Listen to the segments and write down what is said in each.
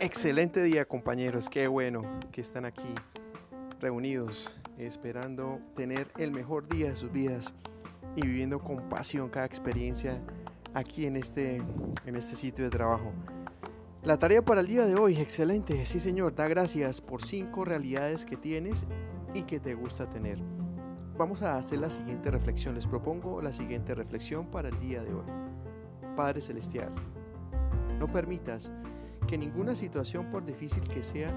Excelente día compañeros, qué bueno que están aquí reunidos esperando tener el mejor día de sus vidas y viviendo con pasión cada experiencia aquí en este, en este sitio de trabajo. La tarea para el día de hoy, excelente, sí señor, da gracias por cinco realidades que tienes y que te gusta tener. Vamos a hacer la siguiente reflexión, les propongo la siguiente reflexión para el día de hoy. Padre Celestial, no permitas que ninguna situación, por difícil que sea,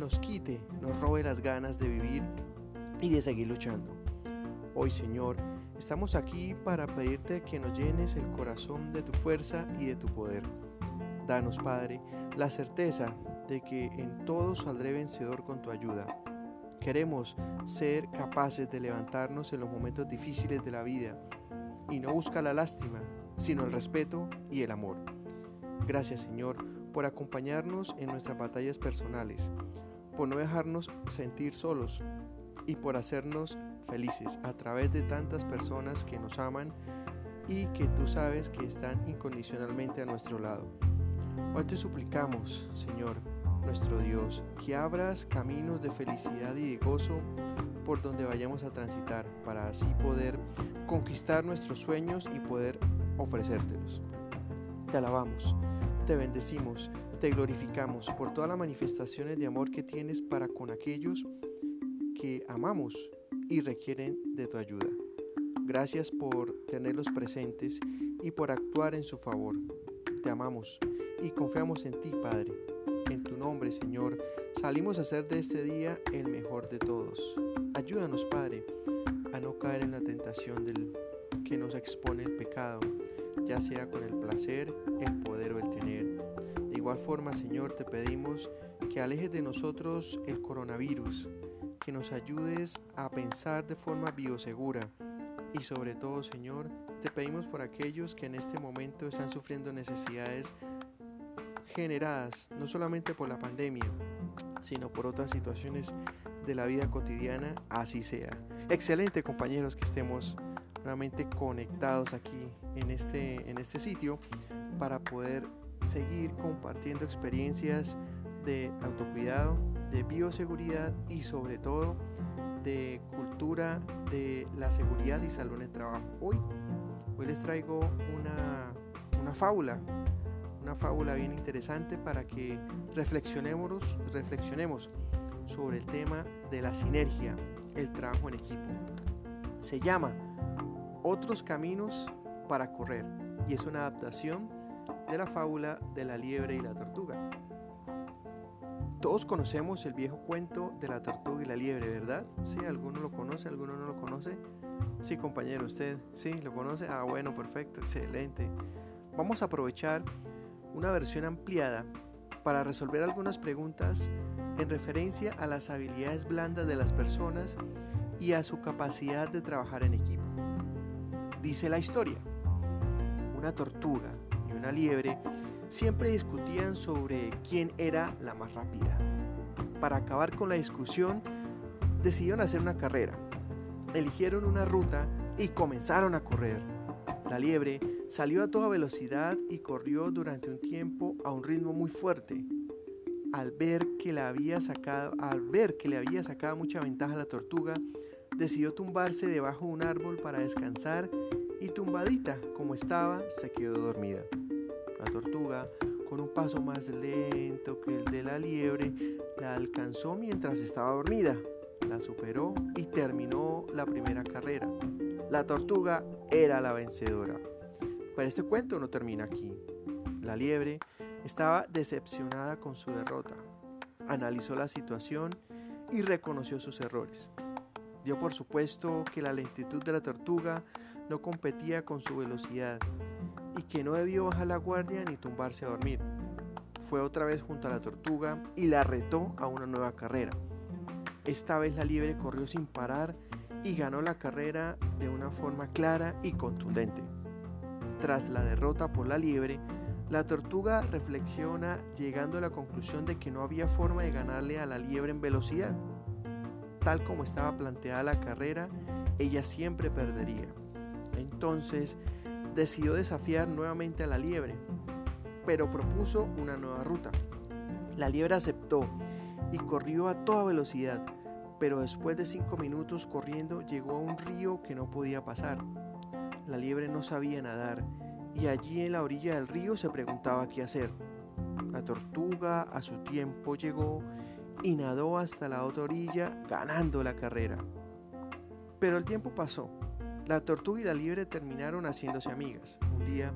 nos quite, nos robe las ganas de vivir y de seguir luchando. Hoy, Señor, estamos aquí para pedirte que nos llenes el corazón de tu fuerza y de tu poder. Danos, Padre, la certeza de que en todo saldré vencedor con tu ayuda. Queremos ser capaces de levantarnos en los momentos difíciles de la vida y no buscar la lástima, sino el respeto y el amor. Gracias, Señor, por acompañarnos en nuestras batallas personales, por no dejarnos sentir solos y por hacernos felices a través de tantas personas que nos aman y que tú sabes que están incondicionalmente a nuestro lado. Hoy te suplicamos, Señor, nuestro Dios, que abras caminos de felicidad y de gozo por donde vayamos a transitar, para así poder conquistar nuestros sueños y poder ofrecértelos. Te alabamos te bendecimos, te glorificamos por todas las manifestaciones de amor que tienes para con aquellos que amamos y requieren de tu ayuda. Gracias por tenerlos presentes y por actuar en su favor. Te amamos y confiamos en ti, Padre. En tu nombre, Señor, salimos a hacer de este día el mejor de todos. Ayúdanos, Padre, a no caer en la tentación del que nos expone el pecado ya sea con el placer, el poder o el tener. De igual forma, Señor, te pedimos que alejes de nosotros el coronavirus, que nos ayudes a pensar de forma biosegura y sobre todo, Señor, te pedimos por aquellos que en este momento están sufriendo necesidades generadas no solamente por la pandemia, sino por otras situaciones de la vida cotidiana, así sea. Excelente compañeros que estemos nuevamente conectados aquí en este, en este sitio para poder seguir compartiendo experiencias de autocuidado, de bioseguridad y sobre todo de cultura de la seguridad y salud en el trabajo. Hoy, hoy les traigo una, una fábula, una fábula bien interesante para que reflexionemos, reflexionemos sobre el tema de la sinergia, el trabajo en equipo. Se llama Otros caminos para correr y es una adaptación de la fábula de la liebre y la tortuga. Todos conocemos el viejo cuento de la tortuga y la liebre, ¿verdad? Sí, alguno lo conoce, alguno no lo conoce. Sí, compañero, usted, sí, lo conoce. Ah, bueno, perfecto, excelente. Vamos a aprovechar una versión ampliada para resolver algunas preguntas en referencia a las habilidades blandas de las personas y a su capacidad de trabajar en equipo. Dice la historia una tortuga y una liebre siempre discutían sobre quién era la más rápida. Para acabar con la discusión, decidieron hacer una carrera. Eligieron una ruta y comenzaron a correr. La liebre salió a toda velocidad y corrió durante un tiempo a un ritmo muy fuerte. Al ver que le había sacado, al ver que le había sacado mucha ventaja a la tortuga, decidió tumbarse debajo de un árbol para descansar y tumbadita como estaba se quedó dormida. La tortuga, con un paso más lento que el de la liebre, la alcanzó mientras estaba dormida, la superó y terminó la primera carrera. La tortuga era la vencedora. Pero este cuento no termina aquí. La liebre estaba decepcionada con su derrota. Analizó la situación y reconoció sus errores. Dio por supuesto que la lentitud de la tortuga no competía con su velocidad y que no debió bajar la guardia ni tumbarse a dormir. Fue otra vez junto a la tortuga y la retó a una nueva carrera. Esta vez la liebre corrió sin parar y ganó la carrera de una forma clara y contundente. Tras la derrota por la liebre, la tortuga reflexiona llegando a la conclusión de que no había forma de ganarle a la liebre en velocidad. Tal como estaba planteada la carrera, ella siempre perdería. Entonces decidió desafiar nuevamente a la liebre, pero propuso una nueva ruta. La liebre aceptó y corrió a toda velocidad, pero después de cinco minutos corriendo llegó a un río que no podía pasar. La liebre no sabía nadar y allí en la orilla del río se preguntaba qué hacer. La tortuga a su tiempo llegó y nadó hasta la otra orilla ganando la carrera. Pero el tiempo pasó. La tortuga y la liebre terminaron haciéndose amigas. Un día,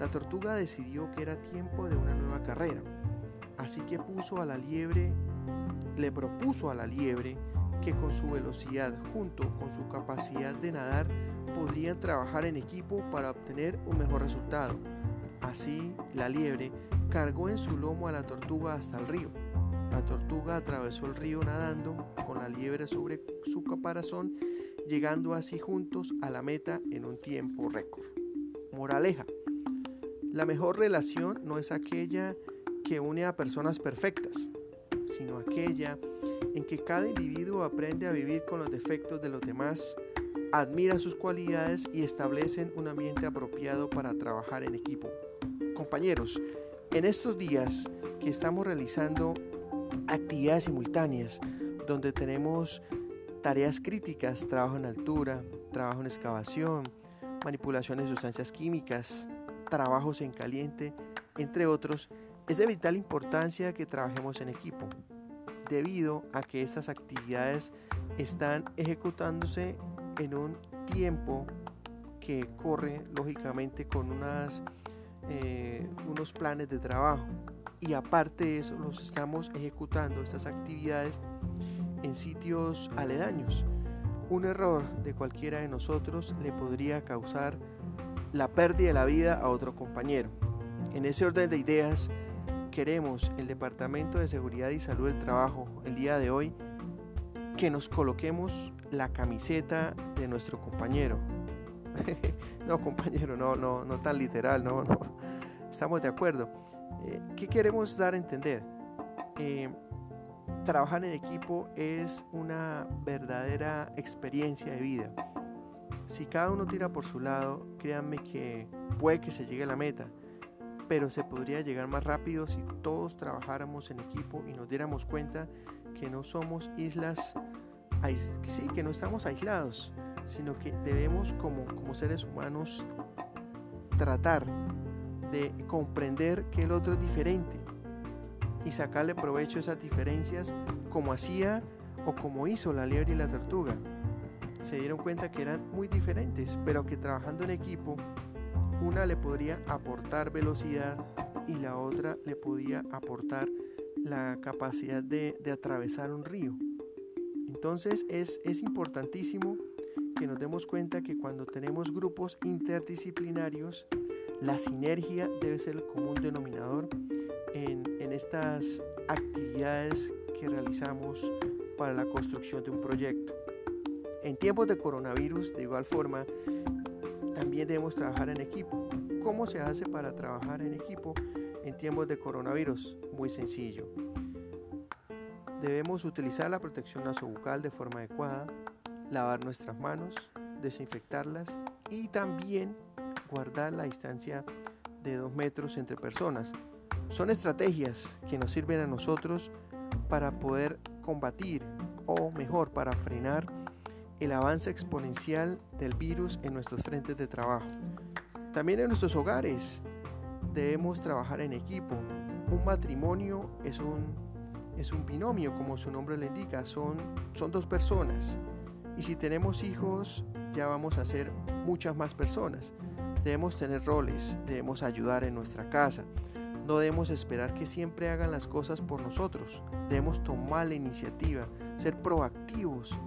la tortuga decidió que era tiempo de una nueva carrera. Así que puso a la liebre, le propuso a la liebre que con su velocidad junto con su capacidad de nadar podrían trabajar en equipo para obtener un mejor resultado. Así, la liebre cargó en su lomo a la tortuga hasta el río. La tortuga atravesó el río nadando con la liebre sobre su caparazón, llegando así juntos a la meta en un tiempo récord. Moraleja. La mejor relación no es aquella que une a personas perfectas, sino aquella en que cada individuo aprende a vivir con los defectos de los demás, admira sus cualidades y establecen un ambiente apropiado para trabajar en equipo. Compañeros, en estos días que estamos realizando actividades simultáneas, donde tenemos tareas críticas, trabajo en altura, trabajo en excavación, manipulación de sustancias químicas, trabajos en caliente, entre otros, es de vital importancia que trabajemos en equipo, debido a que estas actividades están ejecutándose en un tiempo que corre lógicamente con unas, eh, unos planes de trabajo y aparte de eso los estamos ejecutando estas actividades en sitios aledaños. Un error de cualquiera de nosotros le podría causar la pérdida de la vida a otro compañero. En ese orden de ideas, queremos el Departamento de Seguridad y Salud del Trabajo el día de hoy que nos coloquemos la camiseta de nuestro compañero. no, compañero, no, no, no tan literal, no, no. Estamos de acuerdo. Eh, ¿Qué queremos dar a entender? Eh, trabajar en equipo es una verdadera experiencia de vida. Si cada uno tira por su lado, créanme que puede que se llegue a la meta, pero se podría llegar más rápido si todos trabajáramos en equipo y nos diéramos cuenta que no somos islas, sí, que no estamos aislados, sino que debemos como, como seres humanos tratar de comprender que el otro es diferente y sacarle provecho a esas diferencias como hacía o como hizo la liebre y la tortuga. Se dieron cuenta que eran muy diferentes, pero que trabajando en equipo, una le podría aportar velocidad y la otra le podía aportar la capacidad de, atravesar un río. Entonces es, es importantísimo que nos demos cuenta que cuando tenemos grupos interdisciplinarios, la sinergia debe ser el común denominador en, estas actividades que realizamos para la construcción de un proyecto. En tiempos de coronavirus, de igual forma, también debemos trabajar en equipo. ¿Cómo se hace para trabajar en equipo en tiempos de coronavirus? Muy sencillo. Debemos utilizar la protección nasobucal de forma adecuada, lavar nuestras manos, desinfectarlas y también guardar la distancia de dos metros entre personas. Son estrategias que nos sirven a nosotros para poder combatir o mejor para frenar el avance exponencial del virus en nuestros frentes de trabajo. También en nuestros hogares debemos trabajar en equipo. Un matrimonio es un, es un binomio, como su nombre le indica, son, son dos personas. Y si tenemos hijos, ya vamos a ser muchas más personas. Debemos tener roles, debemos ayudar en nuestra casa. No debemos esperar que siempre hagan las cosas por nosotros. Debemos tomar la iniciativa, ser proactivos,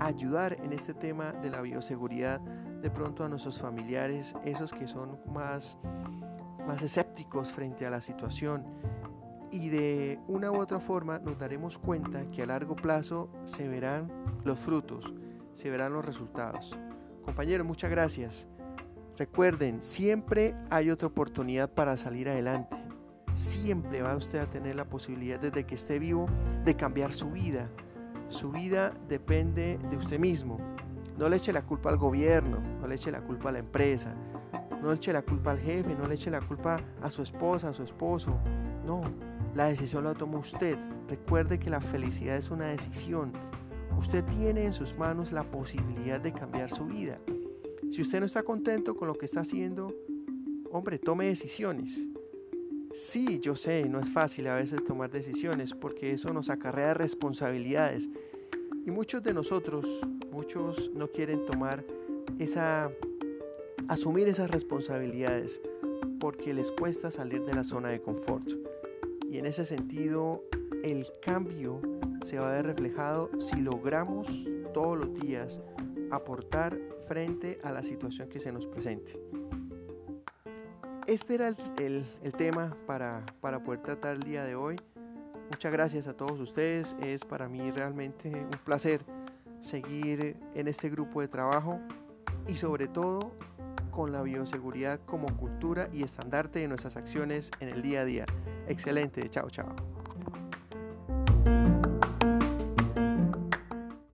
ayudar en este tema de la bioseguridad de pronto a nuestros familiares, esos que son más, más escépticos frente a la situación. Y de una u otra forma nos daremos cuenta que a largo plazo se verán los frutos, se verán los resultados. Compañeros, muchas gracias. Recuerden, siempre hay otra oportunidad para salir adelante. Siempre va usted a tener la posibilidad desde que esté vivo de cambiar su vida. Su vida depende de usted mismo. No le eche la culpa al gobierno, no le eche la culpa a la empresa, No le eche la culpa al jefe, no le eche la culpa a su esposa, a su esposo. No, la decisión la toma usted. Recuerde que la felicidad es una decisión. Usted tiene en sus manos la posibilidad de cambiar su vida. Si usted no está contento con lo que está haciendo, hombre, tome decisiones. Sí, yo sé, no es fácil a veces tomar decisiones porque eso nos acarrea responsabilidades. Y muchos de nosotros, muchos no quieren tomar esa, asumir esas responsabilidades porque les cuesta salir de la zona de confort. Y en ese sentido, el cambio se va a ver reflejado si logramos todos los días aportar frente a la situación que se nos presente. Este era el, tema para, para poder tratar el día de hoy. Muchas gracias a todos ustedes. Es para mí realmente un placer seguir en este grupo de trabajo y sobre todo con la bioseguridad como cultura y estandarte de nuestras acciones en el día a día. Excelente, chao, chao.